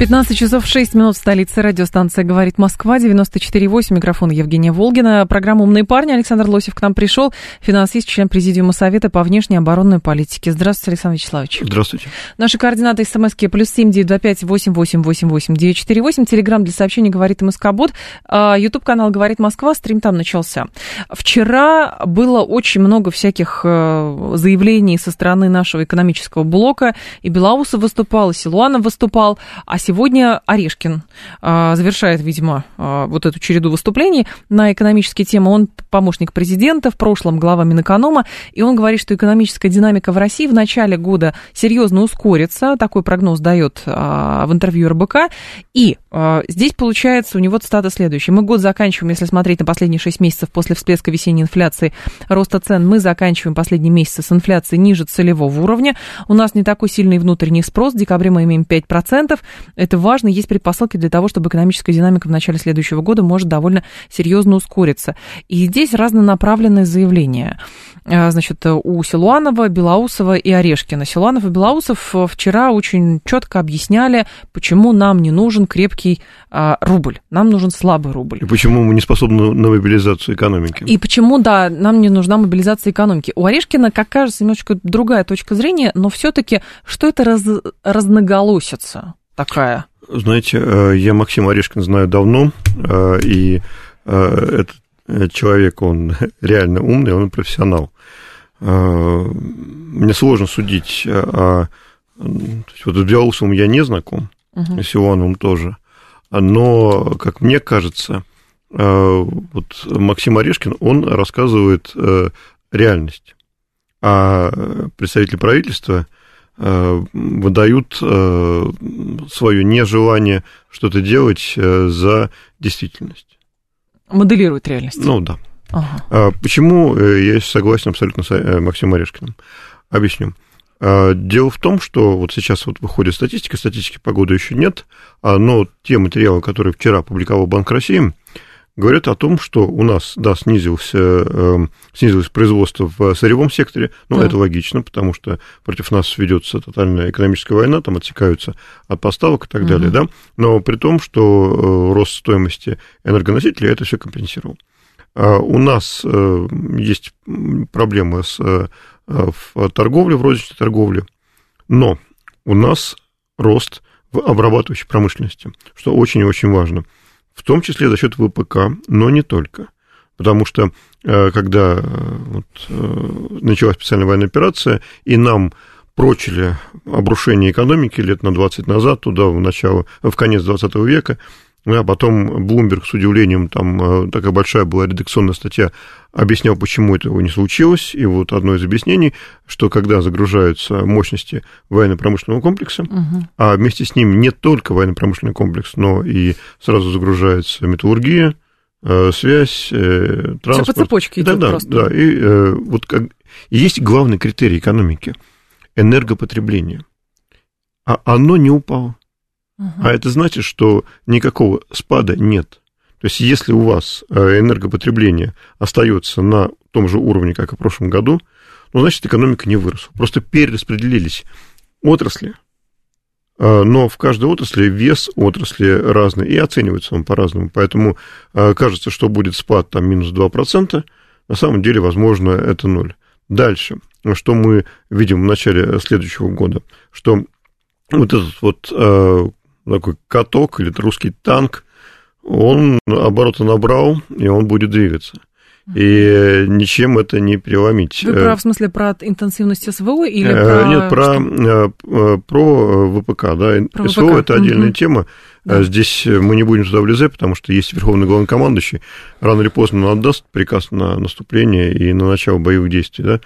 15 часов 6 минут в столице. Радиостанция «Говорит Москва», 94,8. Микрофон Евгения Волгина. Программа «Умные парни». Александр Лосев к нам пришел. Финансист, член Президиума Совета по внешней оборонной политике. Здравствуйте, Александр Вячеславович. Здравствуйте. Наши координаты смски плюс семь девять два пять восемь восемь восемь восемь девять четыре восемь. Телеграмм для сообщений «Говорит МСК-бот». Ютуб канал «Говорит Москва». Стрим там начался. Вчера было очень много всяких э, заявлений со стороны нашего экономического блока. И Белоусов выступал, и Силуанов выступал. А сегодня Орешкин а, завершает, видимо, а, вот эту череду выступлений на экономические темы. Он помощник президента, в прошлом глава Минэконома, и он говорит, что экономическая динамика в России в начале года серьезно ускорится. Такой прогноз дает а, в интервью РБК. И здесь получается у него цитата следующая. Мы год заканчиваем, если смотреть на последние 6 месяцев после всплеска весенней инфляции, роста цен, мы заканчиваем последние месяцы с инфляцией ниже целевого уровня. У нас не такой сильный внутренний спрос. В декабре мы имеем 5%. Это важно, есть предпосылки для того, чтобы экономическая динамика в начале следующего года может довольно серьезно ускориться. И здесь разнонаправленные заявления. А, значит, у Силуанова, Белоусова и Орешкина. Силуанов и Белоусов вчера очень четко объясняли, почему нам не нужен крепкий а, рубль, нам нужен слабый рубль. И почему мы не способны на мобилизацию экономики. И почему, да, нам не нужна мобилизация экономики. У Орешкина, как кажется, немножечко другая точка зрения, но все-таки что это раз, разноголосица? такая? Знаете, э, я Максима Орешкина знаю давно, э, и э, этот человек, он реально умный, он профессионал. Мне сложно судить о... Вот с Белоусовым я не знаком, угу. с Ивановым тоже. Но, как мне кажется, вот Максим Орешкин, он рассказывает реальность. А представитель правительства – Э, выдают э, свое нежелание что-то делать э, за действительность. Моделируют реальность. Ну да. Ага. А почему я согласен абсолютно с Максимом Орешкиным? Объясню. Дело в том, что вот сейчас вот выходит статистика, статистики погоды еще нет, а, но те материалы, которые вчера опубликовал Банк России, говорят о том, что у нас, да, снизился, э, снизилось производство в сырьевом секторе, но да. это логично, потому что против нас ведется тотальная экономическая война, там отсекаются от поставок и так угу. далее, да, но при том, что э, рост стоимости энергоносителей это все компенсировал. А у нас э, есть проблемы с, э, в торговле, в розничной торговле, но у нас рост в обрабатывающей промышленности, что очень и очень важно – в том числе за счет ВПК, но не только. Потому что э, когда э, вот, э, началась специальная военная операция, и нам прочили обрушение экономики лет на 20 назад, туда в начало, в конец 20 века, а потом Блумберг с удивлением, там такая большая была редакционная статья, объяснял, почему этого не случилось. И вот одно из объяснений, что когда загружаются мощности военно-промышленного комплекса, угу. а вместе с ним не только военно-промышленный комплекс, но и сразу загружается металлургия, э, связь, э, транспорт. Все по цепочке идет да, да, просто. Да, и э, вот как... есть главный критерий экономики – энергопотребление. А оно не упало. А это значит, что никакого спада нет. То есть, если у вас э, энергопотребление остается на том же уровне, как и в прошлом году, ну, значит, экономика не выросла. Просто перераспределились отрасли, э, но в каждой отрасли вес отрасли разный, и оценивается он по-разному. Поэтому э, кажется, что будет спад там минус 2%, на самом деле, возможно, это ноль. Дальше, что мы видим в начале следующего года, что вот этот вот такой каток или русский танк, он обороты набрал, и он будет двигаться. И ничем это не переломить. Вы про, в смысле, про интенсивность СВО или э, про... Нет, про, что? Э, про ВПК, да. Про СВО это отдельная угу. тема. Да. Здесь мы не будем туда влезать, потому что есть верховный главнокомандующий, рано или поздно он отдаст приказ на наступление и на начало боевых действий, да,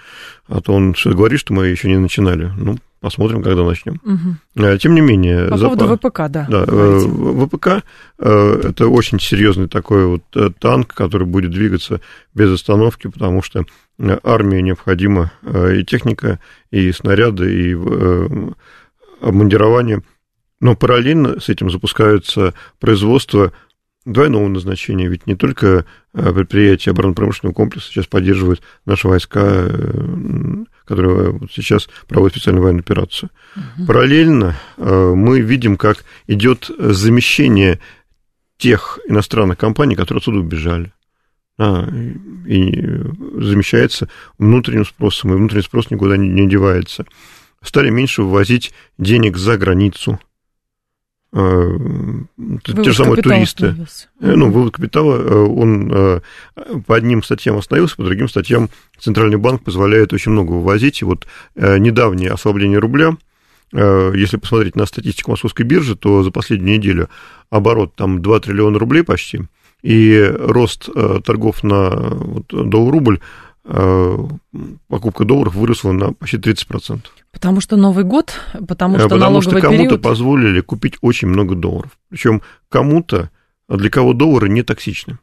а то он что говорит, что мы еще не начинали. Ну, Посмотрим, когда начнем. Угу. Тем не менее... По поводу запас... ВПК, да. Да, говорите. Э, ВПК э, – это очень серьезный такой вот танк, который будет двигаться без остановки, потому что армии необходима и техника, и снаряды, и обмундирование. Но параллельно с этим запускается производство двойного назначения, ведь не только предприятия оборонно-промышленного комплекса сейчас поддерживают наши войска которая вот сейчас проводит специальную военную операцию. Угу. Параллельно э, мы видим, как идет замещение тех иностранных компаний, которые отсюда убежали. А, и замещается внутренним спросом, и внутренний спрос никуда не, не девается. Стали меньше вывозить денег за границу. Э, те же самые туристы. Остановился. Э, ну, вывод капитала, э, он по одним статьям остановился, по другим статьям Центральный банк позволяет очень много вывозить. И вот недавнее ослабление рубля, если посмотреть на статистику московской биржи, то за последнюю неделю оборот там 2 триллиона рублей почти, и рост торгов на вот, доллар-рубль покупка долларов выросла на почти 30%. Потому что Новый год, потому что Потому что кому-то позволили купить очень много долларов. Причем кому-то, а для кого доллары не токсичны.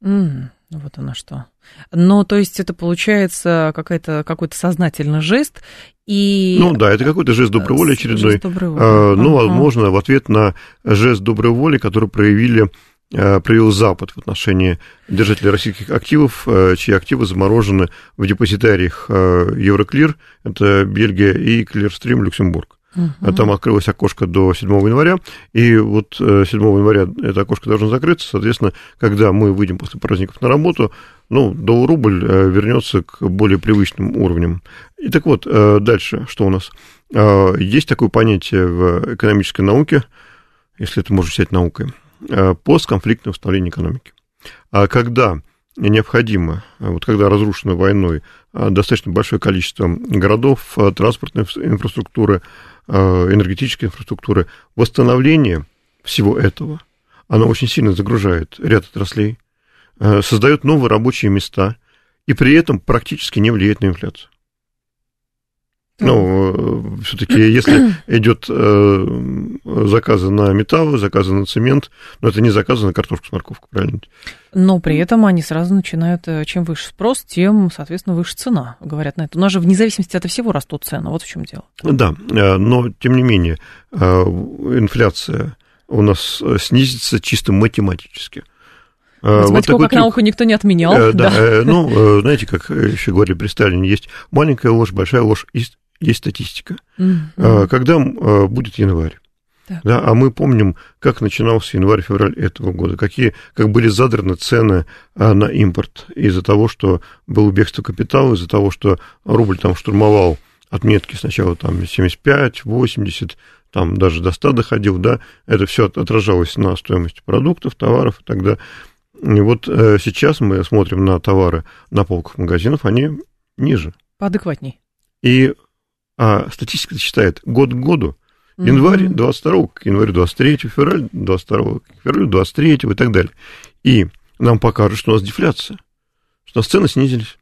Mm, вот оно что. Но, то есть, это получается какой-то, какой-то сознательный жест, и... Ну да, это какой-то жест доброй воли очередной. Жест доброй воли. А, ну, возможно, в ответ на жест доброй воли, который проявили Э, проявил Запад в отношении держателей российских активов, э, чьи активы заморожены в депозитариях э, Евроклир, это Бельгия, и Клирстрим, Люксембург. Угу. Там открылось окошко до 7 января, и вот 7 января это окошко должно закрыться, соответственно, когда мы выйдем после праздников на работу, ну, доллар-рубль вернется к более привычным уровням. И так вот, дальше, что у нас? Есть такое понятие в экономической науке, если это можно считать наукой, Э, постконфликтное восстановление экономики. А когда необходимо, вот когда разрушено войной э, достаточно большое количество городов, э, транспортной инфраструктуры, энергетической инфраструктуры, восстановление всего этого, оно очень сильно загружает ряд отраслей, создает новые рабочие места и при этом практически не влияет на инфляцию. Ну, все-таки, если идет э, заказы на металл, заказы на цемент, но это не заказы на картошку с морковкой, правильно? Но при этом они сразу начинают, э, чем выше спрос, тем, соответственно, выше цена, говорят на это. У нас же вне зависимости от всего растут цены, вот в чем дело. Да, э, но тем не менее, инфляция у нас снизится чисто математически. Математику вот как трюк. науку никто не отменял. Э, да, да. Э, ну, знаете, как еще говорили при Сталине, есть маленькая ложь, большая ложь есть статистика. Mm-hmm. Когда а, будет январь? Так. Да, а мы помним, как начинался январь-февраль этого года, какие, как были задраны цены а, на импорт из-за того, что было бегство капитала, из-за того, что рубль там штурмовал отметки сначала там 75, 80, там даже до 100 доходил, да, это все отражалось на стоимости продуктов, товаров, и тогда и вот э, сейчас мы смотрим на товары на полках магазинов, они ниже. Поадекватней. И а статистика считает год к году. Январь 22 к январю 23, февраль 22 к февралю 23 и так далее. И нам покажут, что у нас дефляция, что у нас цены снизились.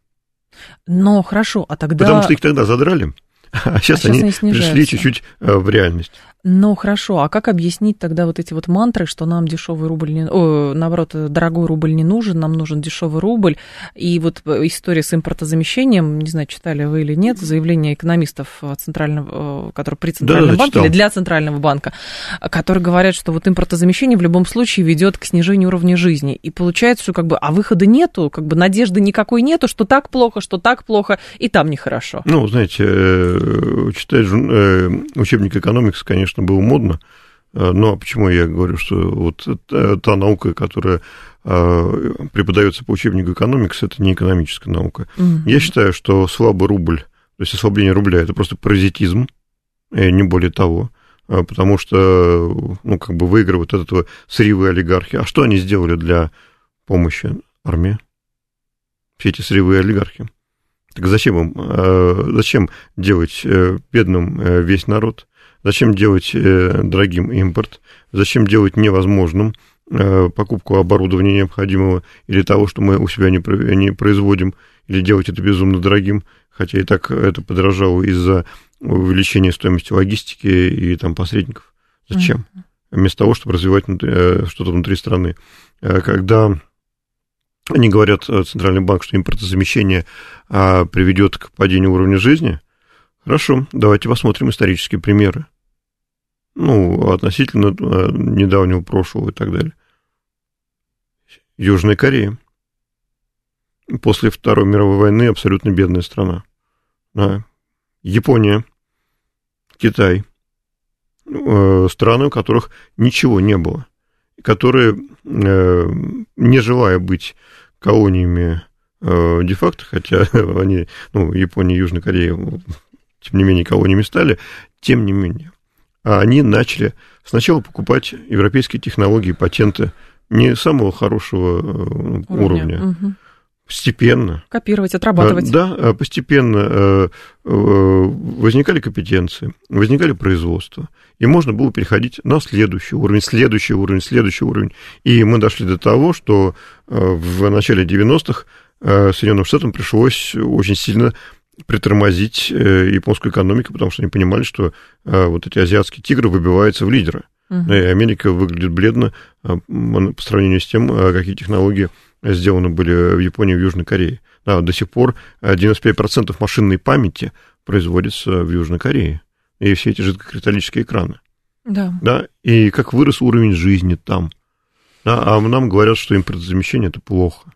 Но хорошо, а тогда... Потому что их тогда задрали, а сейчас, а сейчас они, они пришли чуть-чуть э, в реальность. Ну, хорошо, а как объяснить тогда вот эти вот мантры, что нам дешевый рубль не... О, наоборот, дорогой рубль не нужен, нам нужен дешевый рубль, и вот история с импортозамещением, не знаю, читали вы или нет, заявление экономистов центрального, которые при Центральном да, банке читал. или для Центрального банка, которые говорят, что вот импортозамещение в любом случае ведет к снижению уровня жизни, и получается, что как бы, а выхода нету, как бы надежды никакой нету, что так плохо, что так плохо, и там нехорошо. Ну, знаете, э, читать э, учебник экономикс, конечно, конечно, было модно, э, но почему я говорю, что вот та наука, которая э, преподается по учебнику экономикс, это не экономическая наука. Mm-hmm. Я считаю, что слабый рубль, то есть ослабление рубля, это просто паразитизм, не более того, э, потому что, ну, как бы выигрывают от этого сырьевые олигархи. А что они сделали для помощи армии? Все эти сырьевые олигархи. Так зачем им, зачем делать бедным весь народ? Зачем делать дорогим импорт? Зачем делать невозможным покупку оборудования необходимого или того, что мы у себя не, не производим, или делать это безумно дорогим, хотя и так это подорожало из-за увеличения стоимости логистики и там посредников. Зачем? Mm-hmm. Вместо того, чтобы развивать что-то внутри страны. Когда они говорят, э, Центральный банк, что импортозамещение а, приведет к падению уровня жизни. Хорошо, давайте посмотрим исторические примеры. Ну, относительно а, недавнего прошлого и так далее. Южная Корея. После Второй мировой войны абсолютно бедная страна. Да. Япония, Китай. Э, страны, у которых ничего не было которые, э, не желая быть колониями э, де-факто, хотя они, ну, Япония Южная Корея, тем не менее, колониями стали, тем не менее, они начали сначала покупать европейские технологии, патенты не самого хорошего э, уровня, уровня угу постепенно. Копировать, отрабатывать. Да, постепенно возникали компетенции, возникали производства и можно было переходить на следующий уровень, следующий уровень, следующий уровень. И мы дошли до того, что э, в начале 90-х э, Соединенным Штатам пришлось очень сильно притормозить э, японскую экономику, потому что они понимали, что вот эти азиатские тигры выбиваются в лидеры. Uh-huh. И Америка выглядит бледно по сравнению с тем, какие технологии сделаны были в Японии и в Южной Корее. Да, до сих пор 95% машинной памяти производится в Южной Корее и все эти жидкокристаллические экраны. Да. да. И как вырос уровень жизни там. Да, а нам говорят, что импортозамещение это плохо.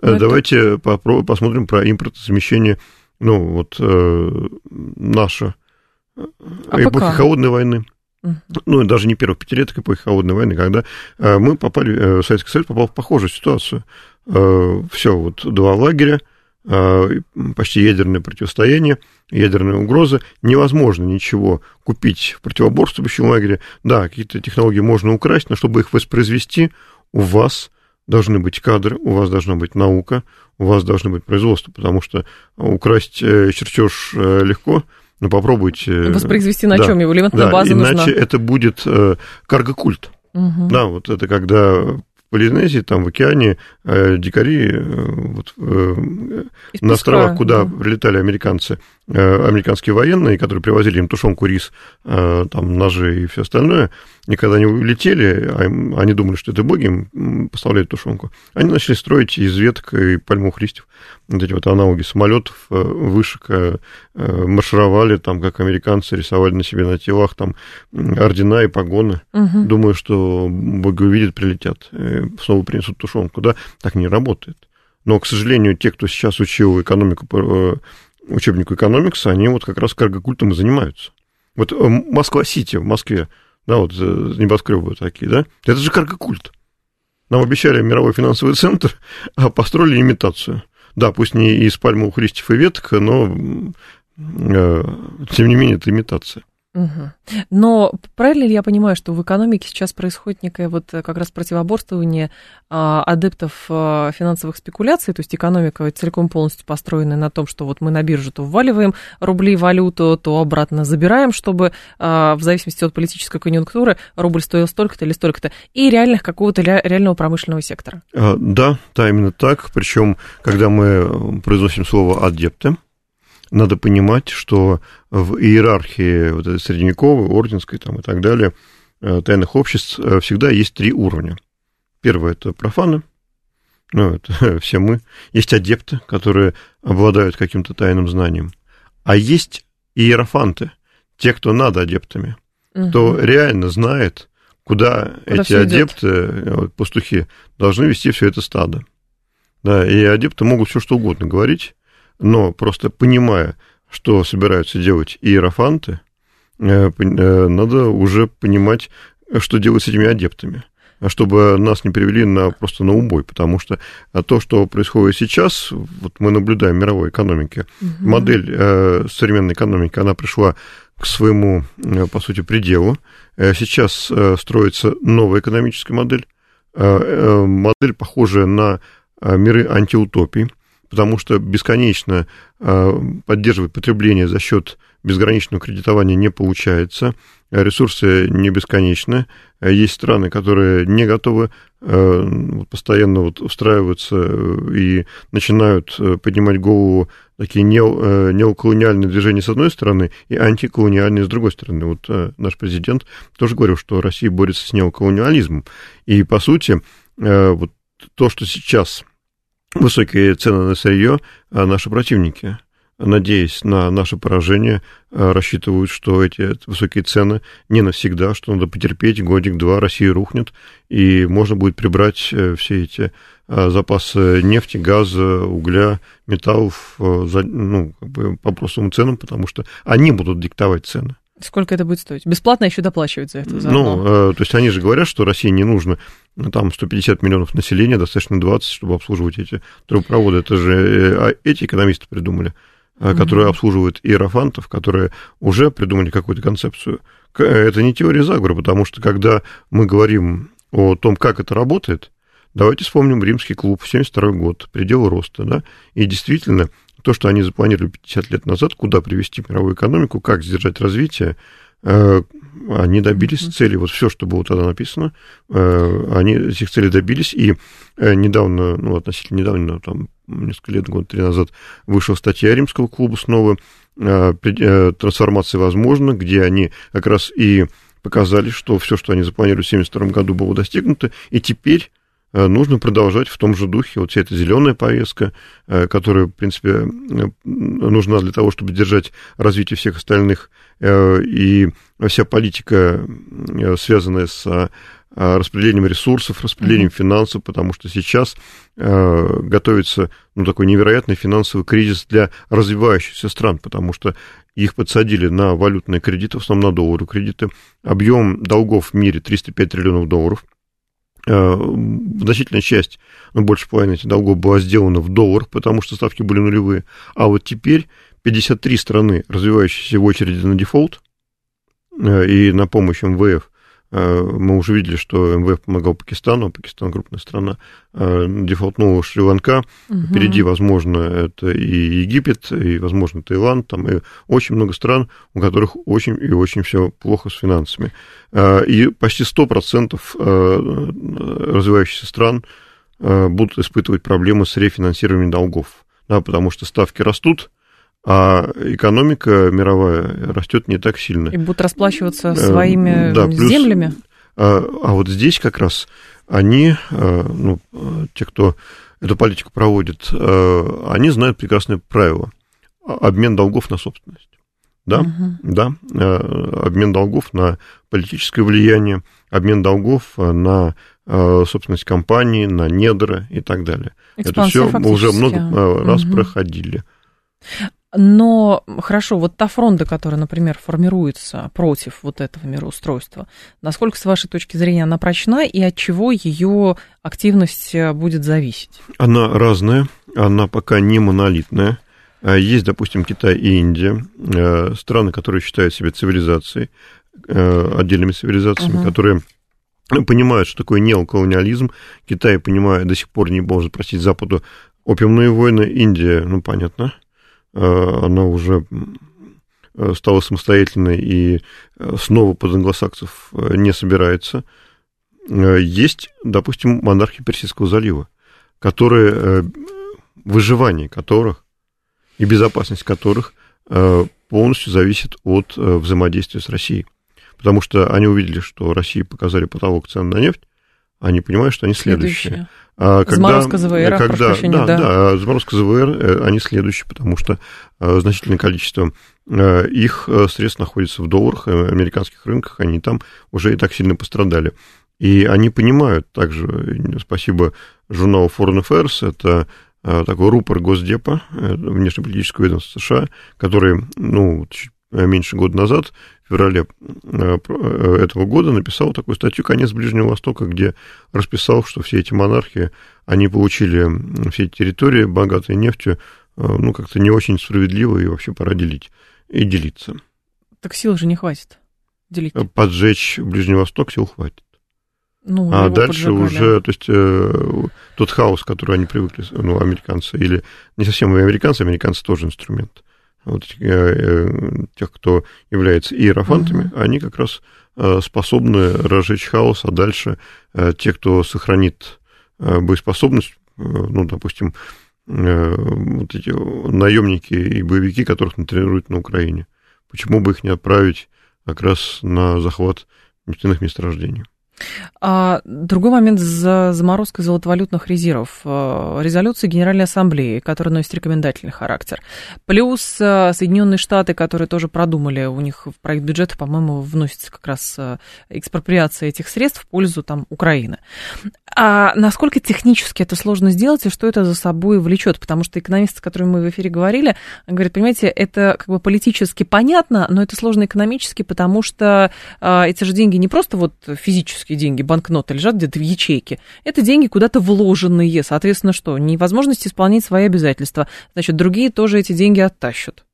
Но э, Давайте это... посмотрим про импортозамещение, ну, вот э, наша э, АПК. эпохи холодной войны. Ну, даже не первых пятилеток эпохи холодной войны, когда э, мы попали, Советский Союз попал в похожую ситуацию. Все, вот два лагеря, почти ядерное противостояние, ядерные угрозы, невозможно ничего купить в противоборствующем лагере. Да, какие-то технологии можно украсть, но чтобы их воспроизвести, у вас должны быть кадры, у вас должна быть наука, у вас должно быть производство, потому что украсть э, чертеж э, легко, но попробуйте... Воспроизвести на да, чем его? Элементная да, база иначе нужна. это будет э, каргокульт. Угу. Да, вот это когда Полинезии, там в океане э, дикари э, вот, э, на островах, куда да. прилетали американцы, э, американские военные, которые привозили им тушенку, рис, э, там ножи и все остальное, и когда они улетели, а они думали, что это боги им поставляют тушенку, они начали строить из веток и пальмовых листьев вот эти вот аналоги самолетов, э, вышек, э, э, маршировали там, как американцы, рисовали на себе на телах там ордена и погоны. Угу. Думаю, что боги увидят, прилетят, снова принесут тушенку. Да, так не работает. Но, к сожалению, те, кто сейчас учил экономику по учебнику экономикса, они вот как раз каргокультом и занимаются. Вот Москва-Сити в Москве, да, вот небоскребы такие, да, это же каргокульт. Нам обещали мировой финансовый центр, а построили имитацию – да, пусть не из пальмовых листьев и веток, но э, тем не менее это имитация. Угу. Но правильно ли я понимаю, что в экономике сейчас происходит некое вот э, как раз противоборствование а, адептов а, финансовых спекуляций, то есть экономика целиком полностью построена на том, что вот мы на биржу то вваливаем рубли, валюту, то обратно забираем, чтобы а, в зависимости от политической конъюнктуры рубль стоил столько-то или столько-то, и реальных какого-то реального промышленного сектора? Да, да, именно так. Причем, когда мы произносим слово адепты, надо понимать, что в иерархии вот этой средневековой, орденской там, и так далее, э, тайных обществ э, всегда есть три уровня. Первое – это профаны, ну, это все мы. Есть адепты, которые обладают каким-то тайным знанием. А есть иерофанты, те, кто над адептами, угу. кто реально знает, куда, куда эти адепты, идет. Э, пастухи, должны вести все это стадо. Да, и адепты могут все что угодно говорить, но просто понимая, что собираются делать иерофанты, э, э, надо уже понимать, что делать с этими адептами чтобы нас не привели на, просто на убой, потому что то, что происходит сейчас, вот мы наблюдаем в мировой экономике, угу. модель э, современной экономики, она пришла к своему, по сути, пределу. Сейчас строится новая экономическая модель, модель, похожая на миры антиутопий, потому что бесконечно а, поддерживать потребление за счет безграничного кредитования не получается, ресурсы не бесконечны, есть страны, которые не готовы постоянно вот устраиваться и начинают поднимать голову такие неоколониальные движения с одной стороны и антиколониальные с другой стороны. Вот наш президент тоже говорил, что Россия борется с неоколониализмом. И, по сути, вот то, что сейчас высокие цены на сырье, а наши противники, надеясь на наше поражение, а, рассчитывают, что эти высокие цены не навсегда, что надо потерпеть годик-два, Россия рухнет, и можно будет прибрать э, все эти а, запасы нефти, газа, угля, металлов э, ну, как бы по простым ценам, потому что они будут диктовать цены. Сколько это будет стоить? Бесплатно еще доплачивать за это? Заодно. Ну, э, то есть они же говорят, что России не нужно ну, там 150 миллионов населения, достаточно 20, чтобы обслуживать эти трубопроводы. Это же э, а эти экономисты придумали, mm-hmm. которые обслуживают иерофантов, которые уже придумали какую-то концепцию. Это не теория заговора, потому что когда мы говорим о том, как это работает, давайте вспомним римский клуб, 72 год, предел роста, да, и действительно то, что они запланировали 50 лет назад, куда привести мировую экономику, как сдержать развитие, э, они добились mm-hmm. цели. Вот все, что было тогда написано, э, они этих целей добились. И э, недавно, ну, относительно недавно, там, несколько лет, год три назад, вышла статья Римского клуба снова «Трансформация возможна», где они как раз и показали, что все, что они запланировали в 1972 году, было достигнуто, и теперь нужно продолжать в том же духе. Вот вся эта зеленая повестка, э, которая, в принципе, э, нужна для того, чтобы держать развитие всех остальных, и вся политика, связанная с распределением ресурсов, распределением mm-hmm. финансов, потому что сейчас готовится ну, такой невероятный финансовый кризис для развивающихся стран, потому что их подсадили на валютные кредиты, в основном на доллары кредиты. Объем долгов в мире 305 триллионов долларов – Э, значительная часть, ну, больше половины этих долгов была сделана в долларах, потому что ставки были нулевые. А вот теперь 53 страны, развивающиеся в очереди на дефолт э, и на помощь МВФ, Э, мы уже видели, что МВФ помогал Пакистану, Пакистан крупная страна, э, дефолтнула Шри-Ланка, угу. впереди, возможно, это и Египет, и, возможно, Таиланд, там и очень много стран, у которых очень и очень все плохо с финансами. Э, и почти 100% развивающихся стран будут испытывать проблемы с рефинансированием долгов, да, потому что ставки растут, а экономика мировая растет не так сильно. И будут расплачиваться э, своими да, плюс, землями? А, а вот здесь как раз они, э, ну, те, кто эту политику проводит, э, они знают прекрасное правило. Обмен долгов на собственность. Да, угу. да, обмен долгов на политическое влияние, обмен долгов на собственность компании, на недра и так далее. Экспансия Это все мы уже много раз угу. проходили. Но хорошо, вот та фронта, которая, например, формируется против вот этого мироустройства, насколько, с вашей точки зрения, она прочна и от чего ее активность э, будет зависеть? Она разная, она пока не монолитная. А есть, допустим, Китай и Индия, э, страны, которые считают себя цивилизацией, э, отдельными цивилизациями, угу. которые понимают, что такое неоколониализм. Китай, понимая, до сих пор не может простить Западу опиумные войны. Индия, ну, понятно, она уже э, стала самостоятельной и э, снова под англосаксов не собирается. Есть, допустим, монархи Персидского залива, которые, выживание которых и безопасность которых полностью зависит от взаимодействия с Россией. Потому что они увидели, что России показали потолок цен на нефть, они понимают, что они следующие. следующие. А когда, заморозка ЗВР, когда, да, да, да, заморозка ЗВР, э, они следующие, потому что э, значительное количество э, их средств находится в долларах, американских рынках, они там уже и так сильно пострадали. И они понимают также, спасибо журналу Foreign Affairs, это такой рупор Госдепа, внешнеполитического ведомства США, который, ну, чуть меньше года назад в феврале э, э, этого года написал такую статью «Конец Ближнего Востока», где расписал, что все эти монархии, они получили все эти территории, богатые нефтью, э, ну, как-то не очень справедливо, и вообще пора делить, и делиться. Так сил же не хватит делить. Поджечь Ближний Восток сил хватит. Ну, а дальше поджигали. уже, то есть э, тот хаос, который они привыкли, ну, американцы, или не совсем американцы, американцы тоже инструмент. Вот тех, кто является иерофантами, uh-huh. они как раз способны разжечь хаос, а дальше те, кто сохранит боеспособность, ну, допустим, вот эти наемники и боевики, которых тренируют на Украине. Почему бы их не отправить как раз на захват нефтяных месторождений? А другой момент за заморозкой золотовалютных резервов. Э, резолюции Генеральной Ассамблеи, которая носит рекомендательный характер. Плюс э, Соединенные Штаты, которые тоже продумали, у них в проект бюджета, по-моему, вносится как раз э, экспроприация этих средств в пользу там, Украины. А насколько технически это сложно сделать и что это за собой влечет? Потому что экономисты, с которыми мы в эфире говорили, говорят, понимаете, это как бы политически понятно, но это сложно экономически, потому что эти же деньги не просто вот физически физические деньги, банкноты лежат где-то в ячейке. Это деньги куда-то вложенные. Соответственно, что? Невозможность исполнять свои обязательства. Значит, другие тоже эти деньги оттащат.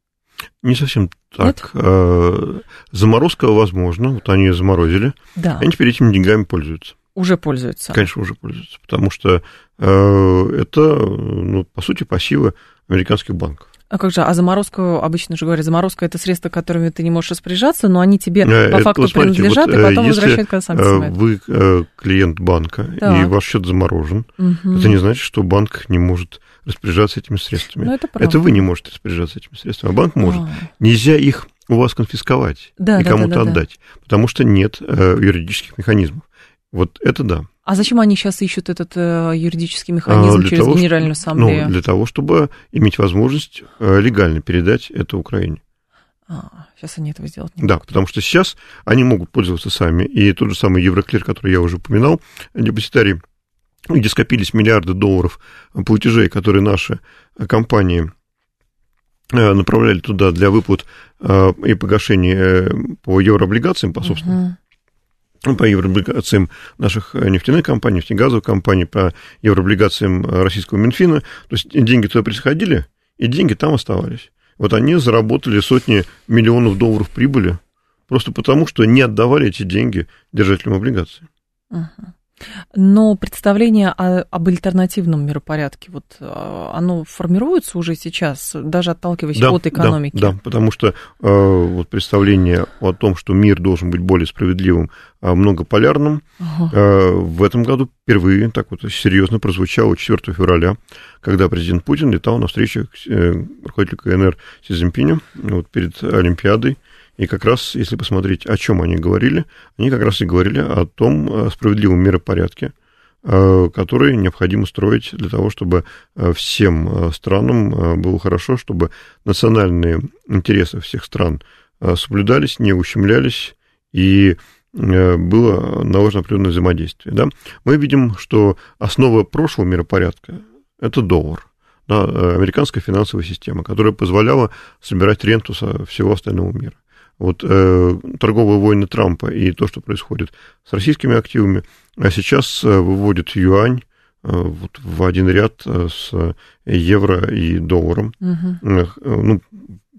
Не совсем так. Нет? Э, заморозка возможно. Вот они заморозили. Да. Они теперь этими деньгами пользуются. Уже пользуются. Конечно, уже пользуются. Потому что э, это, ну, по сути, пассивы американских банков. А как же, а заморозку, обычно же говорят, заморозка это средства, которыми ты не можешь распоряжаться, но они тебе э, по факту вот, принадлежат вот, и потом возвращают, когда сам снимает. вы э, клиент банка, так. и ваш счет заморожен, угу. это не значит, что банк не может распоряжаться этими средствами. Ну, это, это вы не можете распоряжаться этими средствами, а банк может. А. Нельзя их у вас конфисковать да, и да, кому-то да, да, отдать, да. потому что нет э, юридических механизмов. Вот это да. А зачем они сейчас ищут этот э, юридический механизм а, через того, Генеральную Ассамблею? Ну, для того, чтобы иметь возможность э, легально передать это Украине. А, сейчас они этого сделать не да, могут. Да, потому что сейчас они могут пользоваться сами. И тот же самый Евроклир, который я уже упоминал, депозитарий, где скопились миллиарды долларов платежей, которые наши компании э, направляли туда для выплат э, и погашения по еврооблигациям, по собственным. Uh-huh по еврооблигациям наших э, нефтяных компаний, нефтегазовых компаний, по еврооблигациям э, российского Минфина. То есть деньги туда приходили, и деньги там оставались. Вот они заработали сотни миллионов долларов прибыли просто потому, что не отдавали эти деньги держателям облигаций. Uh-huh. Но представление о, об альтернативном миропорядке, вот а, оно формируется уже сейчас, даже отталкиваясь да, от экономики? Да, да потому что э, вот представление о том, что мир должен быть более справедливым, э, многополярным, ага. э, в этом году впервые так вот серьезно прозвучало 4 февраля, когда президент Путин летал на встречу к э, руководителю КНР Си Цзиньпиню вот перед Олимпиадой, и как раз, если посмотреть, о чем они говорили, они как раз и говорили о том э, справедливом миропорядке, э, который необходимо строить для того, чтобы э, всем странам было хорошо, чтобы национальные интересы всех стран соблюдались, не ущемлялись, и было наложено определенное взаимодействие. Да? Мы видим, что основа прошлого миропорядка – это доллар. Да, американская финансовая система, которая позволяла собирать ренту со всего остального мира вот э, торговые войны Трампа и то, что происходит с российскими активами, а сейчас э, выводит юань э, вот в один ряд э, с евро и долларом. Угу. Ну,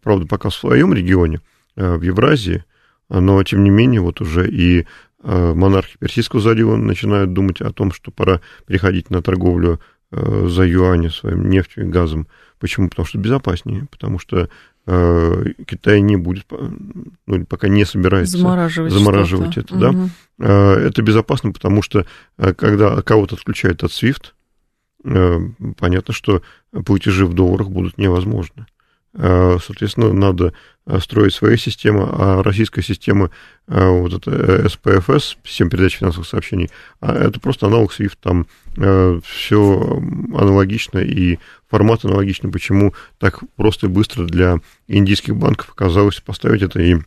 правда, пока в своем регионе, э, в Евразии, но тем не менее вот уже и монархи Персидского залива начинают думать о том, что пора переходить на торговлю за юани своим нефтью и газом. Почему? Потому что безопаснее, потому что Э, Китай не будет, ну, пока не собирается замораживать, замораживать это, угу. да. Это безопасно, потому что э, когда кого-то отключают от SWIFT, э, понятно, что платежи в долларах будут невозможны. Соответственно, надо строить свои системы, а российская система, вот это СПФС, система передачи финансовых сообщений, а это просто аналог SWIFT, там все аналогично и формат аналогичный, почему так просто и быстро для индийских банков оказалось поставить это и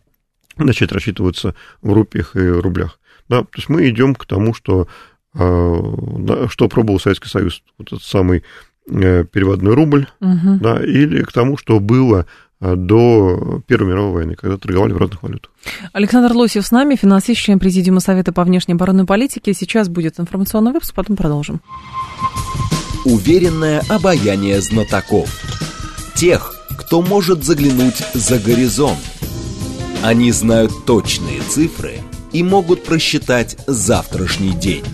начать рассчитываться в рупиях и рублях. Да, то есть мы идем к тому, что, что пробовал Советский Союз, вот этот самый э, переводной рубль, угу. да, или к тому, что было а, до Первой мировой войны, когда торговали в разных валютах. Александр Лосев с нами, финансист, член Президиума Совета по внешней оборонной политике. Сейчас будет информационный выпуск, потом продолжим. Уверенное обаяние знатоков. Тех, кто может заглянуть за горизонт. Они знают точные цифры и могут просчитать завтрашний день.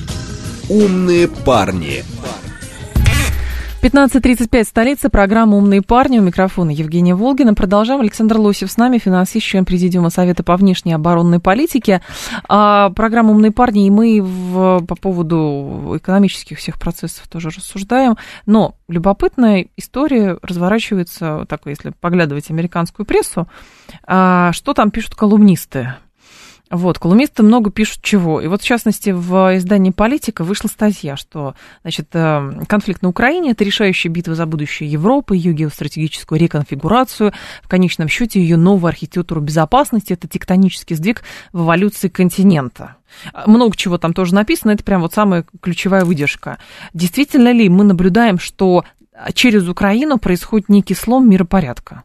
Умные парни. 15.35, столица, программа «Умные парни». У микрофона Евгения Волгина. Продолжаем. Александр Лосев с нами, финансист, член Президиума Совета по внешней оборонной политике. А, программа «Умные парни», и мы в, по поводу экономических всех процессов тоже рассуждаем. Но любопытная история разворачивается, так если поглядывать американскую прессу, а, что там пишут колумнисты вот, колумнисты много пишут чего. И вот, в частности, в издании «Политика» вышла статья, что, значит, э, конфликт на Украине – это решающая битва за будущее Европы, ее геостратегическую реконфигурацию, в конечном счете ее новую архитектуру безопасности – это тектонический сдвиг в эволюции континента. Много чего там тоже написано, это прям вот самая ключевая выдержка. Действительно ли мы наблюдаем, что через Украину происходит некий слом миропорядка?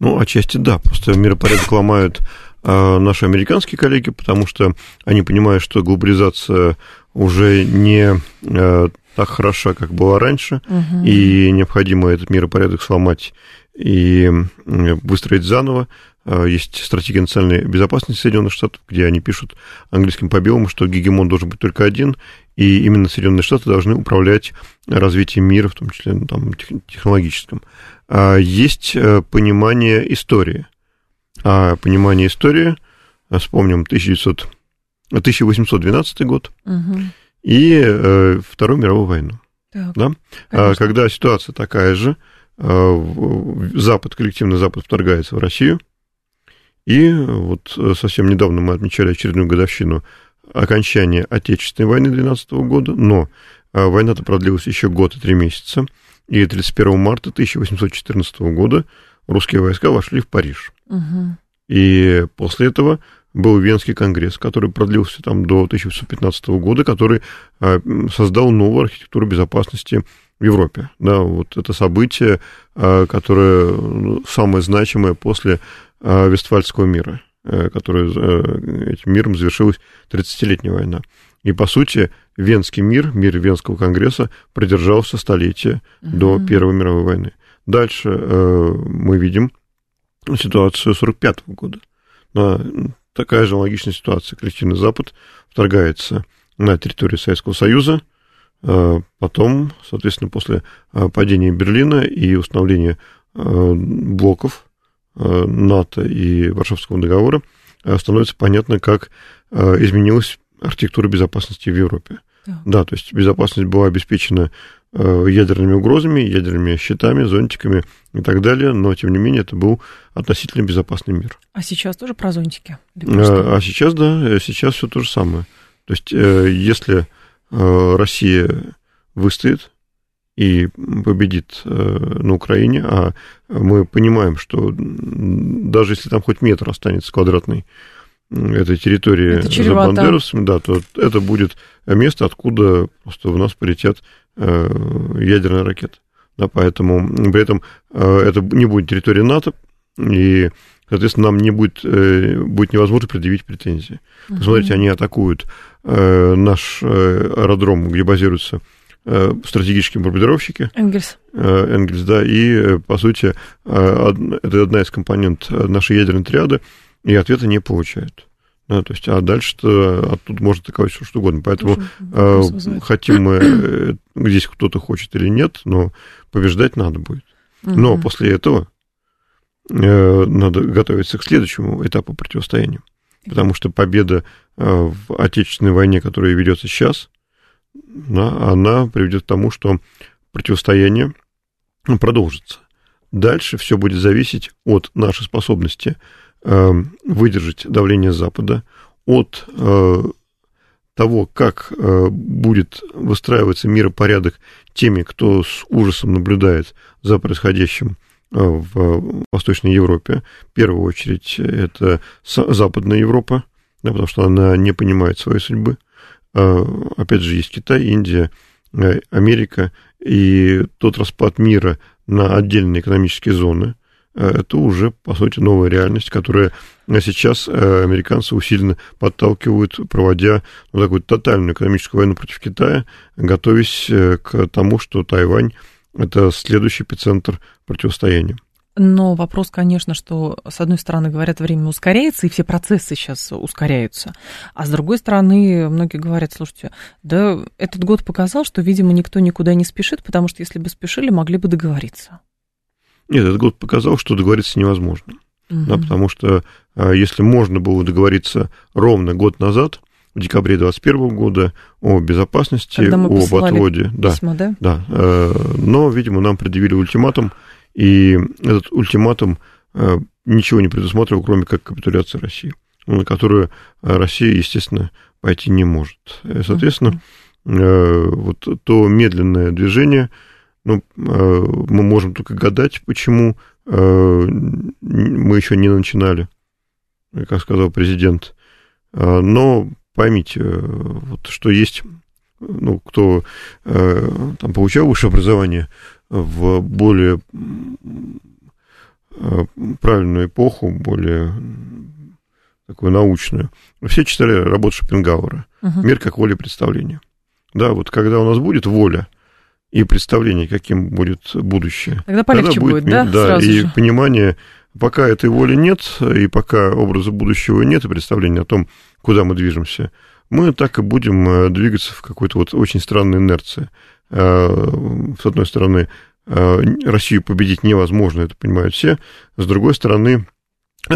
Ну, отчасти да, просто миропорядок ломают наши американские коллеги, потому что они понимают, что глобализация уже не а, так хороша, как была раньше, угу. и необходимо этот миропорядок сломать и выстроить заново. А, есть стратегия национальной безопасности Соединенных Штатов, где они пишут английским по белому, что гегемон должен быть только один, и именно Соединенные Штаты должны управлять развитием мира, в том числе ну, там, технологическом. Есть э, понимание истории а понимание истории, а, вспомним 1900, 1812 год угу. и э, Вторую мировую войну. Так, да? А, когда ситуация такая же, а, Запад, коллективный Запад вторгается в Россию, и вот э, совсем недавно мы отмечали очередную годовщину окончания Отечественной войны 12 года, но война-то продлилась еще год и три месяца, и 31 марта 1814 года русские войска вошли в Париж. Угу. И после этого был Венский конгресс, который продлился там до 1915 года, который а, создал новую архитектуру безопасности в Европе. Да, вот это событие, а, которое ну, самое значимое после а, Вестфальского мира, э, которое э, этим миром завершилась 30-летняя война. И, по сути, Венский мир, мир Венского конгресса продержался столетие угу. до Первой мировой войны. Дальше э, мы видим ситуацию 45 -го года. Но такая же логичная ситуация. Коллективный Запад вторгается на территорию Советского Союза, э, потом, соответственно, после э, падения Берлина и установления блоков НАТО и Варшавского договора становится понятно, как изменилась архитектура безопасности в Европе. Да. да, то есть безопасность была обеспечена ядерными угрозами, ядерными щитами, зонтиками и так далее, но, тем не менее, это был относительно безопасный мир. А сейчас тоже про зонтики? А, а сейчас, да, сейчас все то же самое. То есть, э, если э, Россия выстоит и победит на Украине, а мы понимаем, что даже если там хоть метр останется квадратный этой территории за Бандерасами, да, то это будет место, откуда просто в нас полетят Э, ядерная ракета. Да, поэтому при этом э, это не будет территория НАТО, и, соответственно, нам не будет, э, будет невозможно предъявить претензии. Посмотрите, они атакуют наш аэродром, где базируются стратегические бомбардировщики. Энгельс. Энгельс, да, и, по сути, это одна из компонент нашей ядерной триады, и ответа не получают. Да, то есть, а дальше-то оттуда можно атаковать все что угодно. Поэтому э, хотим мы, э, здесь кто-то хочет или нет, но побеждать надо будет. Но угу. после этого э, надо готовиться к следующему этапу противостояния. Потому что победа э, в Отечественной войне, которая ведется сейчас, да, она приведет к тому, что противостояние продолжится. Дальше все будет зависеть от нашей способности выдержать давление Запада, от э, того, как э, будет выстраиваться миропорядок теми, кто с ужасом наблюдает за происходящим э, в Восточной Европе. В первую очередь это Западная Европа, да, потому что она не понимает своей судьбы. Опять же, есть Китай, Индия, Америка, и тот распад мира на отдельные экономические зоны – это уже, по сути, новая реальность, которая сейчас э, американцы усиленно подталкивают, проводя ну, такую тотальную экономическую войну против Китая, готовясь э, к тому, что Тайвань – это следующий эпицентр противостояния. Но вопрос, конечно, что, с одной стороны, говорят, время ускоряется, и все процессы сейчас ускоряются. А с другой стороны, многие говорят, слушайте, да этот год показал, что, видимо, никто никуда не спешит, потому что если бы спешили, могли бы договориться. Нет, этот год показал, что договориться невозможно. Угу. Да, потому что а, если можно было договориться ровно год назад, в декабре 2021 года о безопасности, об отводе. Письма, да, да. Да. Но, видимо, нам предъявили ультиматум, и этот ультиматум э, ничего не предусматривал, кроме как капитуляции России, на которую Россия, естественно, пойти не может. Э, соответственно, uh-huh. вот то медленное движение, ну, мы можем только гадать, почему мы еще не начинали, как сказал президент. Но поймите, вот, что есть, ну, кто там получал высшее образование, в более э, правильную эпоху, более такую научную. Все читали работу Шопенгауэра uh-huh. «Мир как воля представления». Да, вот когда у нас будет воля и представление, каким будет будущее. Тогда полегче будет, будет мир, да? Да, Сразу и же. понимание, пока этой воли нет, и пока образа будущего нет, и представления о том, куда мы движемся, мы так и будем э, двигаться в какой-то вот очень странной инерции. Э, с одной стороны, э, Россию победить невозможно, это понимают все. С другой стороны,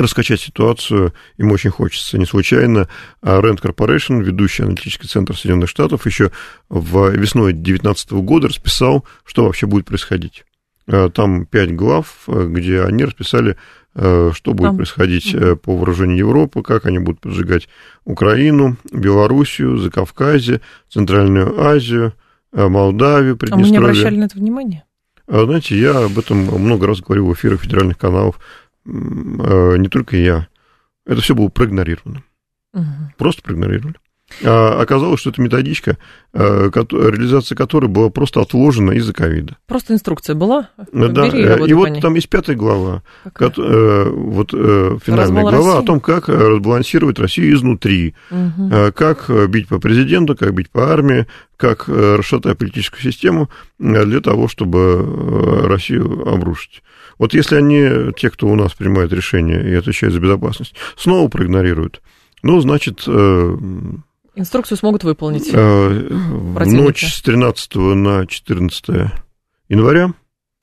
раскачать ситуацию им очень хочется. Не случайно Rand Corporation, ведущий аналитический центр Соединенных Штатов, еще в весной 2019 года расписал, что вообще будет происходить. Э, там пять глав, где они расписали, что будет Там. происходить по вооружению Европы, как они будут поджигать Украину, Белоруссию, Закавказье, Центральную Азию – Э, Молдавию, Приднестровье. А мы не обращали на это внимания? А, знаете, я об этом много раз говорил в эфирах федеральных каналов. Э, не только я. Это все было проигнорировано. Угу. Просто проигнорировали. А оказалось, что это методичка, э, реализация которой была просто отложена из-за ковида. Просто инструкция была? Да, и, и вот там есть пятая глава, Какая? вот финальная Развал глава России? о том, как разбалансировать Россию изнутри, угу. как бить по президенту, как бить по армии, как расшатать политическую систему для того, чтобы Россию обрушить. Вот если они, те, кто у нас принимает решения и отвечает за безопасность, снова проигнорируют, ну, значит, Инструкцию смогут выполнить. Э, в ночь с 13 на 14 января,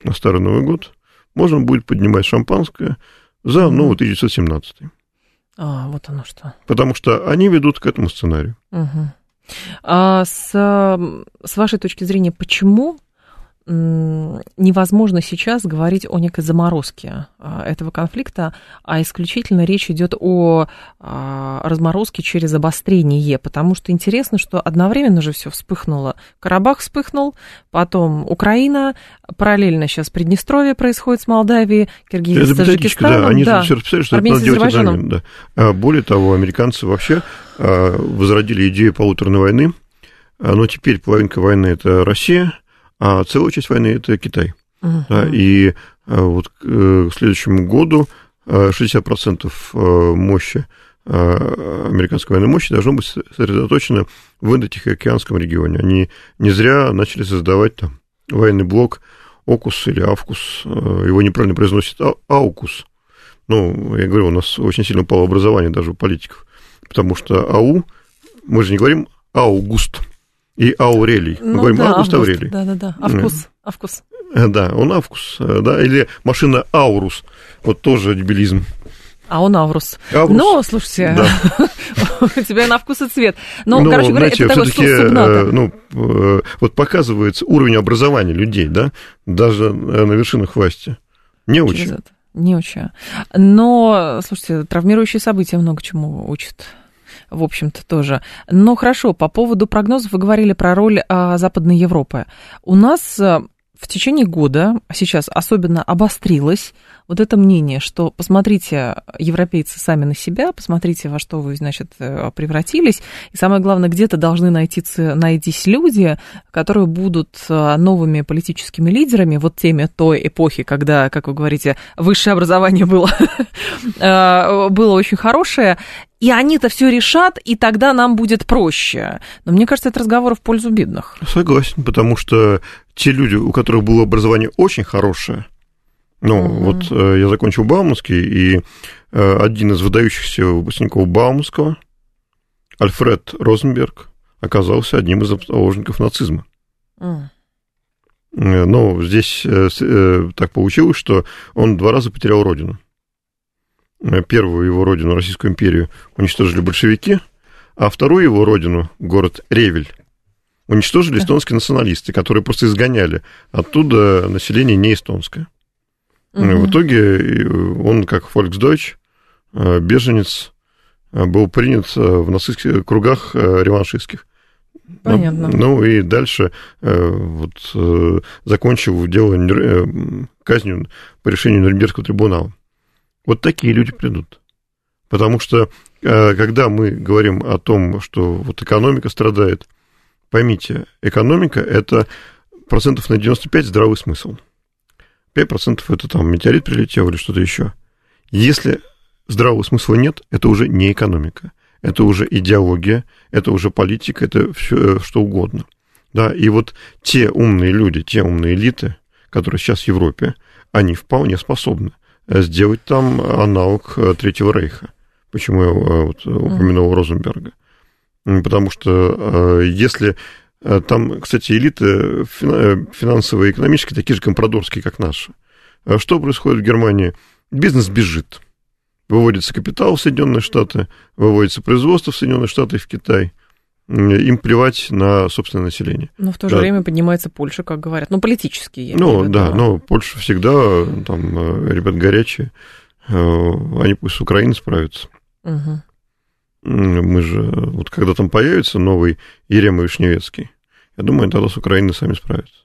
на Старый Новый год, можно будет поднимать шампанское за Новый 1917. А, вот оно что. Потому что они ведут к этому сценарию. Угу. А с, с вашей точки зрения, почему невозможно сейчас говорить о некой заморозке а, этого конфликта, а исключительно речь идет о а, разморозке через обострение, потому что интересно, что одновременно же все вспыхнуло. Карабах вспыхнул, потом Украина, параллельно сейчас Приднестровье происходит с Молдавией, Киргизией с Таджикистаном. Да, они да. все расписали, что это надо делать одновременно. Да. А более того, американцы вообще возродили идею полуторной войны, но теперь половинка войны – это Россия – а целая часть войны это Китай. Uh-huh. Да, и а, вот э, к следующему году 60% э, э, мощи американской военной мощи должно быть сосредоточено в Индо-Тихоокеанском регионе. Они не зря начали создавать там военный блок ОКУС или АВКУС. Его неправильно произносят а, АУКУС. Ну, я говорю, у нас очень сильно упало образование даже у политиков. Потому что АУ, мы же не говорим Аугуст, и Аурелий. Мы ну, говорим да, Август, Август Аврелий. Да, да, да. Авкус. Авкус. Да, он Авкус, да, или машина Аурус. Вот тоже дебилизм. А он Аврус. Аврус. Но, слушайте, да. у тебя на вкус и цвет. Но, ну, короче говоря, знаете, это такой субната. Э, ну, э, вот показывается уровень образования людей, да, даже на вершинах власти. Не очень. Не очень. Но, слушайте, травмирующие события много чему учат в общем-то, тоже. Но хорошо, по поводу прогнозов вы говорили про роль а, Западной Европы. У нас а, в течение года сейчас особенно обострилось вот это мнение, что посмотрите, европейцы сами на себя, посмотрите, во что вы, значит, э, превратились, и самое главное, где-то должны найти, найтись люди, которые будут э, новыми политическими лидерами, вот теми той эпохи, когда, как вы говорите, высшее образование было, э, было очень хорошее, и они-то все решат, и тогда нам будет проще. Но мне кажется, это разговор в пользу бедных. Согласен, потому что те люди, у которых было образование очень хорошее, Ну, угу. вот э, я закончил Бауманский, и э, один из выдающихся выпускников Бауманского, Альфред Розенберг, оказался одним из заложников нацизма. Mm. Но здесь так получилось, что он два раза потерял родину. Первую его родину, Российскую империю, уничтожили большевики, а вторую его родину, город Ревель, уничтожили эстонские националисты, которые просто изгоняли оттуда население не эстонское. Угу. В итоге он, как Volksdeutsch, э, беженец, э, был принят э, в нацистских кругах реваншистских. Понятно. Ну, ну и дальше вот, закончил дело казнью по решению Нюрнбергского трибунала. Вот такие люди придут. Потому что, когда мы говорим о том, что вот экономика страдает, поймите, экономика – это процентов на 95 здравый смысл. 5% это там метеорит прилетел или что-то еще. Если здравого смысла нет, это уже не экономика. Это уже идеология, это уже политика, это все э, что угодно. Да, и вот те умные люди, те умные элиты, которые сейчас в Европе, они вполне способны сделать там аналог э, Третьего Рейха. Почему я э, вот, упомянул Розенберга? Потому что если Э, там, кстати, элиты э, финансовые и экономические такие же компрадорские, как наши. Что происходит в Германии? Бизнес бежит. Выводится капитал в Соединенные Штаты, выводится производство в Соединенные Штаты и в Китай. Им плевать на собственное население. Но в то же да. время поднимается Польша, как говорят. Ну, политически. Я ну, да, но Польша всегда, там, э, ребят горячие. Они пусть с Украиной справятся. Угу. Мы же, вот когда там появится новый Ерема Вишневецкий, я думаю, тогда с Украиной сами справятся.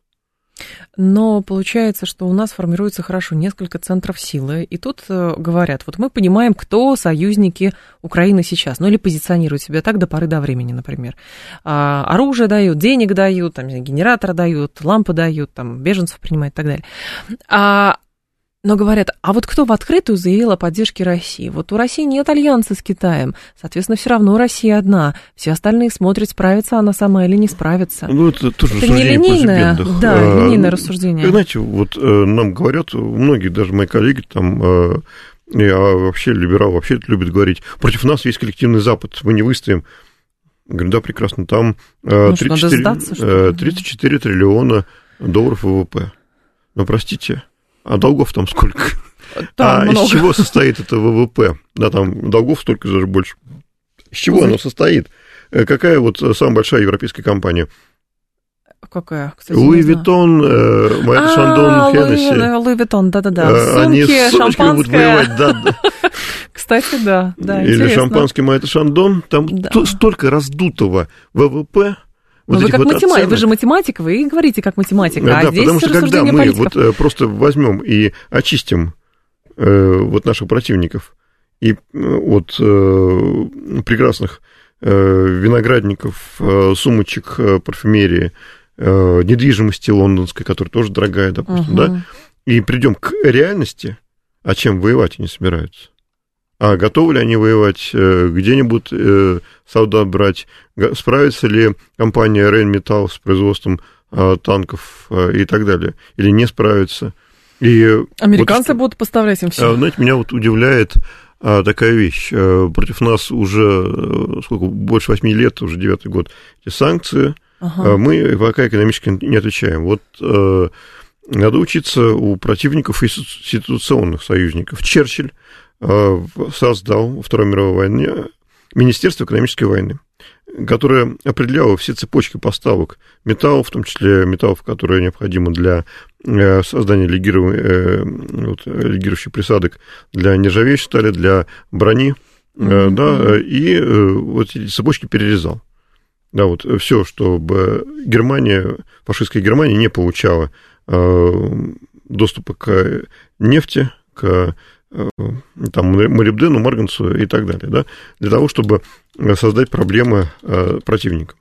Но получается, что у нас формируется хорошо несколько центров силы, и тут э, говорят, вот мы понимаем, кто союзники Украины сейчас, ну или позиционируют себя так до поры до времени, например. А, оружие дают, денег дают, там, генератор дают, лампы дают, там, беженцев принимают и так далее. А но говорят, а вот кто в открытую заявил о поддержке России? Вот у России нет альянса с Китаем, соответственно, все равно Россия одна. Все остальные смотрят, справится она сама или не справится. Ну, это тоже это не линейное, да, а, линейное рассуждение. Знаете, вот э, нам говорят, многие, даже мои коллеги, там, э, я вообще либерал, вообще это любят говорить, против нас есть коллективный Запад, мы не выстоим. Говорю, да, прекрасно, там э, 34, сдаться, 34 триллиона долларов ВВП. Но простите, а долгов там сколько? Там а много. из чего состоит это ВВП? Да, там долгов столько даже больше. Из чего оно состоит? Э, какая вот самая большая европейская компания? Какая? Кстати, Louis Vuitton, Moët Chandon, Hennessy. Louis Vuitton, да-да-да. Э, они с шампанское. будут воевать, да. Кстати, да, да, Или шампанский Майер Шандон. Там столько раздутого ВВП, вот ну, вы как вот математик, оценок. вы же математик, вы говорите как математик, а да, здесь потому что когда мы политиков. вот э, просто возьмем и очистим э, вот наших противников и э, от э, прекрасных э, виноградников, э, сумочек, э, парфюмерии, э, недвижимости лондонской, которая тоже дорогая, допустим, угу. да, и придем к реальности, а чем воевать они собираются. А готовы ли они воевать, э, где-нибудь э, солдат брать, справится ли компания Rheinmetall с производством э, танков и так далее, или не справится. И Американцы вот, будут поставлять им все. Знаете, меня вот удивляет такая вещь. Против нас уже сколько, больше восьми лет, уже девятый год, эти санкции. Ага. Мы пока экономически не отвечаем. Вот надо учиться у противников институционных союзников. Черчилль Э, создал во Второй мировой войне Министерство экономической войны, которое определяло все цепочки поставок металлов, в том числе металлов, которые необходимы для э, создания. Э, легирующих присадок для нержавеющей стали, для брони, mm-hmm. да, и вот эти цепочки перерезал. Да, вот все, чтобы Германия, фашистская Германия не получала доступа к нефти, к Э, там, молибдену, марганцу и так далее, да, для того, чтобы создать проблемы э, противникам.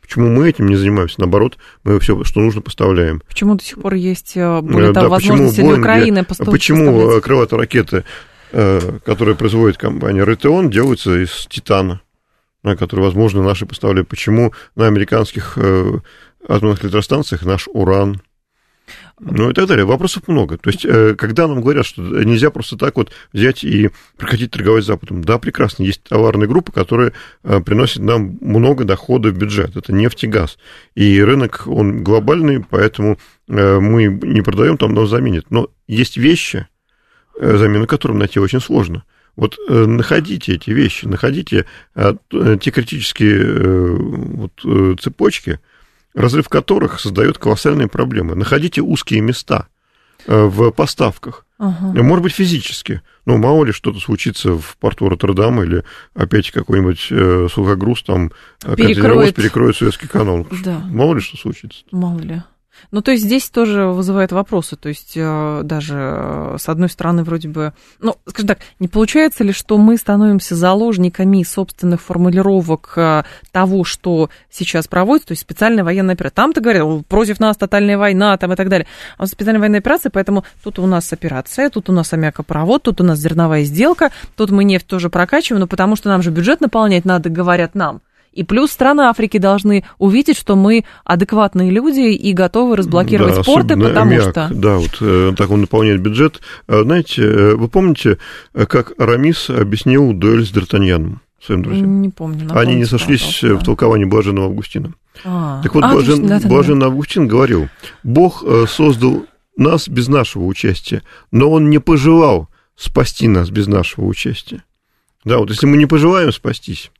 Почему мы этим не занимаемся? Наоборот, мы все, что нужно, поставляем. Почему до сих пор есть, э, более того, да, возможности для Украины поставлять? Почему крылатые ракеты, которые производит компания Ритеон, делаются из титана, которые, возможно, наши поставляют? Почему на американских атомных электростанциях наш уран? Ну и так далее. Вопросов много. То есть, э, когда нам говорят, что нельзя просто так вот взять и прекратить торговать с Западом, да, прекрасно, есть товарные группы, которые э, приносят нам много дохода в бюджет. Это нефть и газ. И рынок, он глобальный, поэтому э, мы не продаем, там нас заменят. Но есть вещи, замену которым найти очень сложно. Вот находите эти вещи, находите те критические вот, цепочки, разрыв которых создает колоссальные проблемы. Находите узкие места э, в поставках. Ага. Может быть, физически. Ну, мало ли что-то случится в порту Роттердама или опять какой-нибудь э, сухогруз там перекроет. перекроет Суэцкий канал. Да. Мало ли что случится. Мало ли. Ну, то есть здесь тоже вызывает вопросы. То есть э, даже э, с одной стороны вроде бы... Ну, скажем так, не получается ли, что мы становимся заложниками собственных формулировок э, того, что сейчас проводится, то есть специальная военная операция. Там ты говорил, против нас тотальная война там и так далее. А специальная военная операция, поэтому тут у нас операция, тут у нас аммиакопровод, тут у нас зерновая сделка, тут мы нефть тоже прокачиваем, но потому что нам же бюджет наполнять надо, говорят нам. И плюс страны Африки должны увидеть, что мы адекватные люди и готовы разблокировать да, порты, потому аммиак, что... Да, вот э, так он наполняет бюджет. А, знаете, э, вы помните, как Арамис объяснил дуэль с Д'Артаньяном? своим друзьям. Не помню. Они не сошлись да. в толковании Блаженного Августина. А, так вот, а, Блажен, да, Блаженный Августин говорил, Бог э, создал нас без нашего участия, но Он не пожелал спасти нас без нашего участия. Да, вот если мы не пожелаем спастись,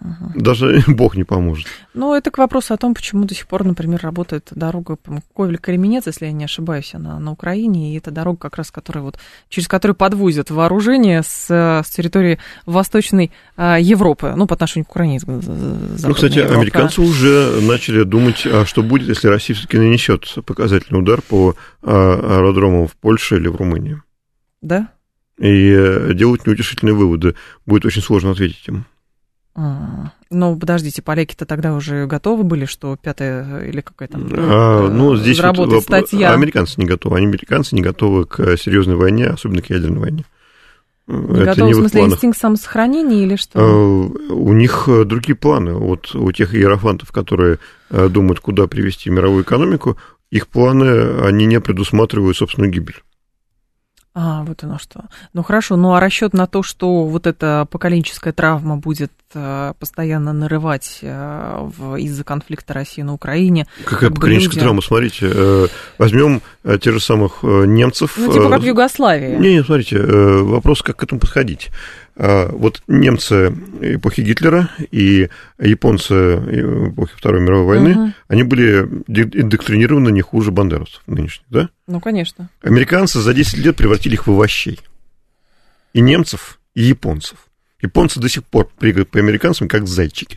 Угу. Даже Бог не поможет. Ну, это к вопросу о том, почему до сих пор, например, работает дорога Ковель-Кременец, если я не ошибаюсь, она на Украине, и это дорога как раз, которая вот, через которую подвозят вооружение с, с территории Восточной а, Европы, ну, по отношению к Украине. Ну, кстати, Европа. американцы уже начали думать, а что будет, если Россия все-таки нанесет показательный удар по а, аэродромам в Польше или в Румынии. Да? И э, делать неутешительные выводы. Будет очень сложно ответить им. Ну, подождите, поляки-то тогда уже готовы были, что пятая или какая там а, ну, здесь вот статья. Американцы не готовы. Они, американцы не готовы к серьезной войне, особенно к ядерной войне. Не Это готовы, не в смысле, планах. инстинкт самосохранения или что? А, у них другие планы. Вот у тех иерофантов, которые э, думают, куда привести мировую экономику, их планы, они не предусматривают собственную гибель. А, вот оно что. Ну хорошо, ну а расчет на то, что вот эта поколенческая травма будет э, постоянно нарывать э, из-за конфликта России на Украине. Какая поколенческая люди... травма? Смотрите, э, возьмем э, тех же самых э, немцев. Ну, типа как в Югославии. Не, не, смотрите, э, вопрос, как к этому подходить. А, вот немцы эпохи Гитлера и японцы эпохи Второй мировой войны, угу. они были индоктринированы не хуже бандеровцев нынешних, да? Ну, конечно. Американцы за 10 лет превратили их в овощей. И немцев, и японцев. Японцы до сих пор прыгают по американцам, как зайчики.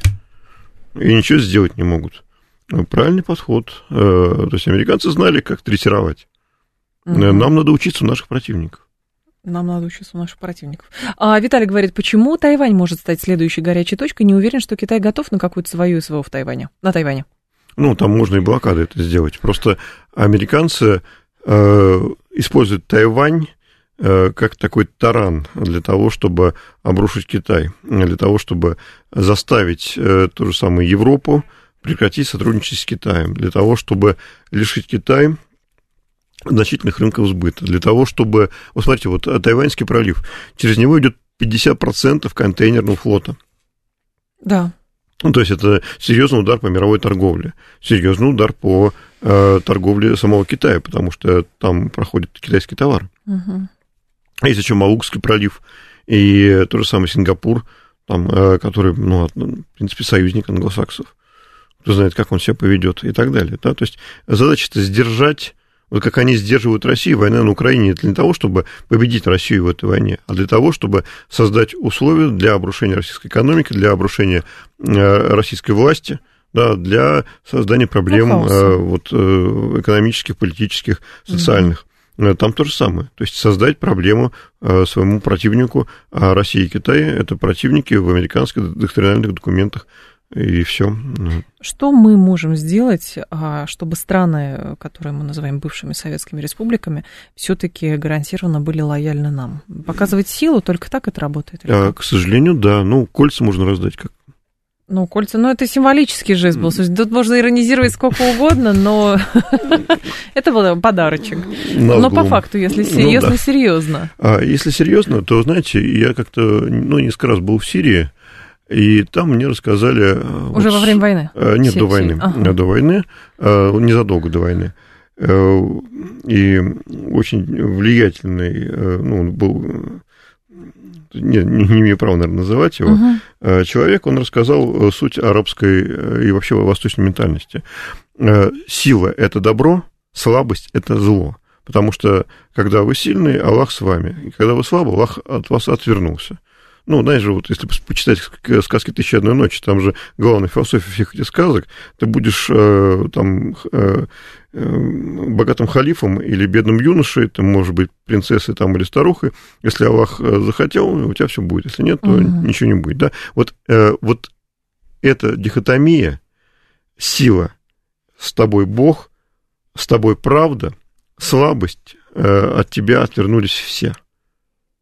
И ничего сделать не могут. Ну, правильный подход. Э, то есть американцы знали, как третировать. Угу. Нам надо учиться у наших противников. Нам надо учиться у наших противников. А Виталий говорит, почему Тайвань может стать следующей горячей точкой? Не уверен, что Китай готов на какую-то свою СВО в Тайване, на Тайване. Ну, там можно и блокады это сделать. Просто американцы э, используют Тайвань э, как такой таран для того, чтобы обрушить Китай, для того, чтобы заставить э, ту же самую Европу прекратить сотрудничать с Китаем, для того, чтобы лишить Китай значительных рынков сбыта. Для того, чтобы... Вот смотрите, вот Тайваньский пролив, через него идет 50% контейнерного флота. Да. Ну, то есть это серьезный удар по мировой торговле, серьезный удар по э, торговле самого Китая, потому что там проходит китайский товар. Угу. Есть еще Малукский пролив и то же самое Сингапур, там, э, который, ну, в принципе, союзник англосаксов. Кто знает, как он себя поведет и так далее. Да? То есть задача-то сдержать вот как они сдерживают Россию, война на Украине не для того, чтобы победить Россию в этой войне, а для того, чтобы создать условия для обрушения российской экономики, для обрушения э, российской власти, да, для создания проблем э, вот, э, экономических, политических, социальных. Mm-hmm. Там то же самое. То есть создать проблему своему противнику. А Россия и Китай – это противники в американских доктринальных документах и все. Что мы можем сделать, а, чтобы страны, которые мы называем бывшими советскими республиками, все-таки гарантированно были лояльны нам? Показывать силу, только так это работает? А, к сожалению, да. Ну, кольца можно раздать как Ну, кольца, ну, это символический жест был. Тут можно иронизировать сколько угодно, но это был подарочек. Но по факту, если серьезно, ну, да. серьезно. А если серьезно, то, знаете, я как-то, ну, несколько раз был в Сирии, и там мне рассказали... Э, Уже вот, во время войны? Э, нет, до войны. Ага. До войны, э, незадолго до войны. И очень влиятельный, ну, он был не, не имею права, наверное, называть его, uh человек, он рассказал суть арабской и вообще восточной ментальности. Сила – это добро, слабость – это зло. Потому что, когда вы сильный, Аллах с вами. И когда вы слабы, Аллах от вас отвернулся. Ну, знаешь же, вот если почитать сказки «Тысяча одной ночи», там же главная философия всех этих сказок, ты будешь э, там э, э, богатым халифом или бедным юношей, ты можешь быть принцессой там или старухой. Если Аллах э, захотел, у тебя все будет. Если нет, то угу. ничего не будет. Да? Вот, э, вот эта дихотомия, сила, с тобой Бог, с тобой правда, слабость, э, от тебя отвернулись все.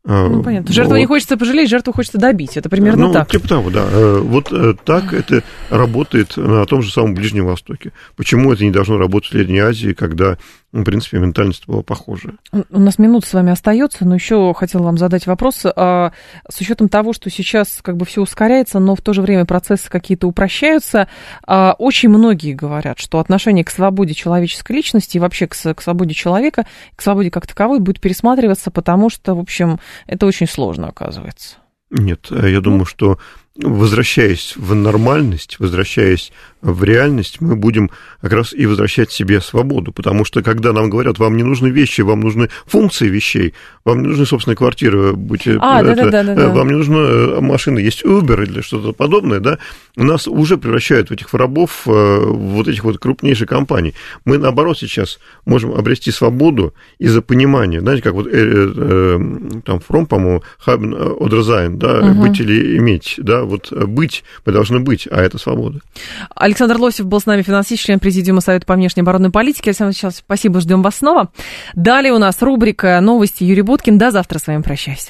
А, ну, понятно. Жертву вот. не хочется пожалеть, жертву хочется добить. Это примерно ну, так. типа того, да. Э, вот э, так это работает на том же самом Ближнем Востоке. Почему это не должно работать в Средней Азии, когда в принципе, ментальность была похожая. У нас минут с вами остается, но еще хотела вам задать вопрос. А, с учетом того, что сейчас как бы все ускоряется, но в то же время процессы какие-то упрощаются, а, очень многие говорят, что отношение к свободе человеческой личности и вообще к, к свободе человека, к свободе как таковой будет пересматриваться, потому что, в общем, это очень сложно оказывается. Нет, я думаю, что возвращаясь в нормальность, возвращаясь в реальность, мы будем как раз и возвращать себе свободу, потому что когда нам говорят, вам не нужны вещи, вам нужны функции вещей, вам не нужны собственная квартира, будь, а, это, да, да, да, вам не нужна э, машина, есть Uber или что-то подобное, да, нас уже превращают в этих рабов э, вот этих вот крупнейших компаний. Мы, наоборот, сейчас можем обрести свободу из-за понимания, знаете, как вот э, э, там Фром, по-моему, Хабен Одрезайн, да, угу. быть или иметь, да, вот быть мы должны быть, а это свобода. Александр Лосев был с нами, финансист, член Президиума Совета по внешней оборонной политике. Александр сейчас спасибо, ждем вас снова. Далее у нас рубрика «Новости» Юрий Буткин. До завтра с вами прощаюсь.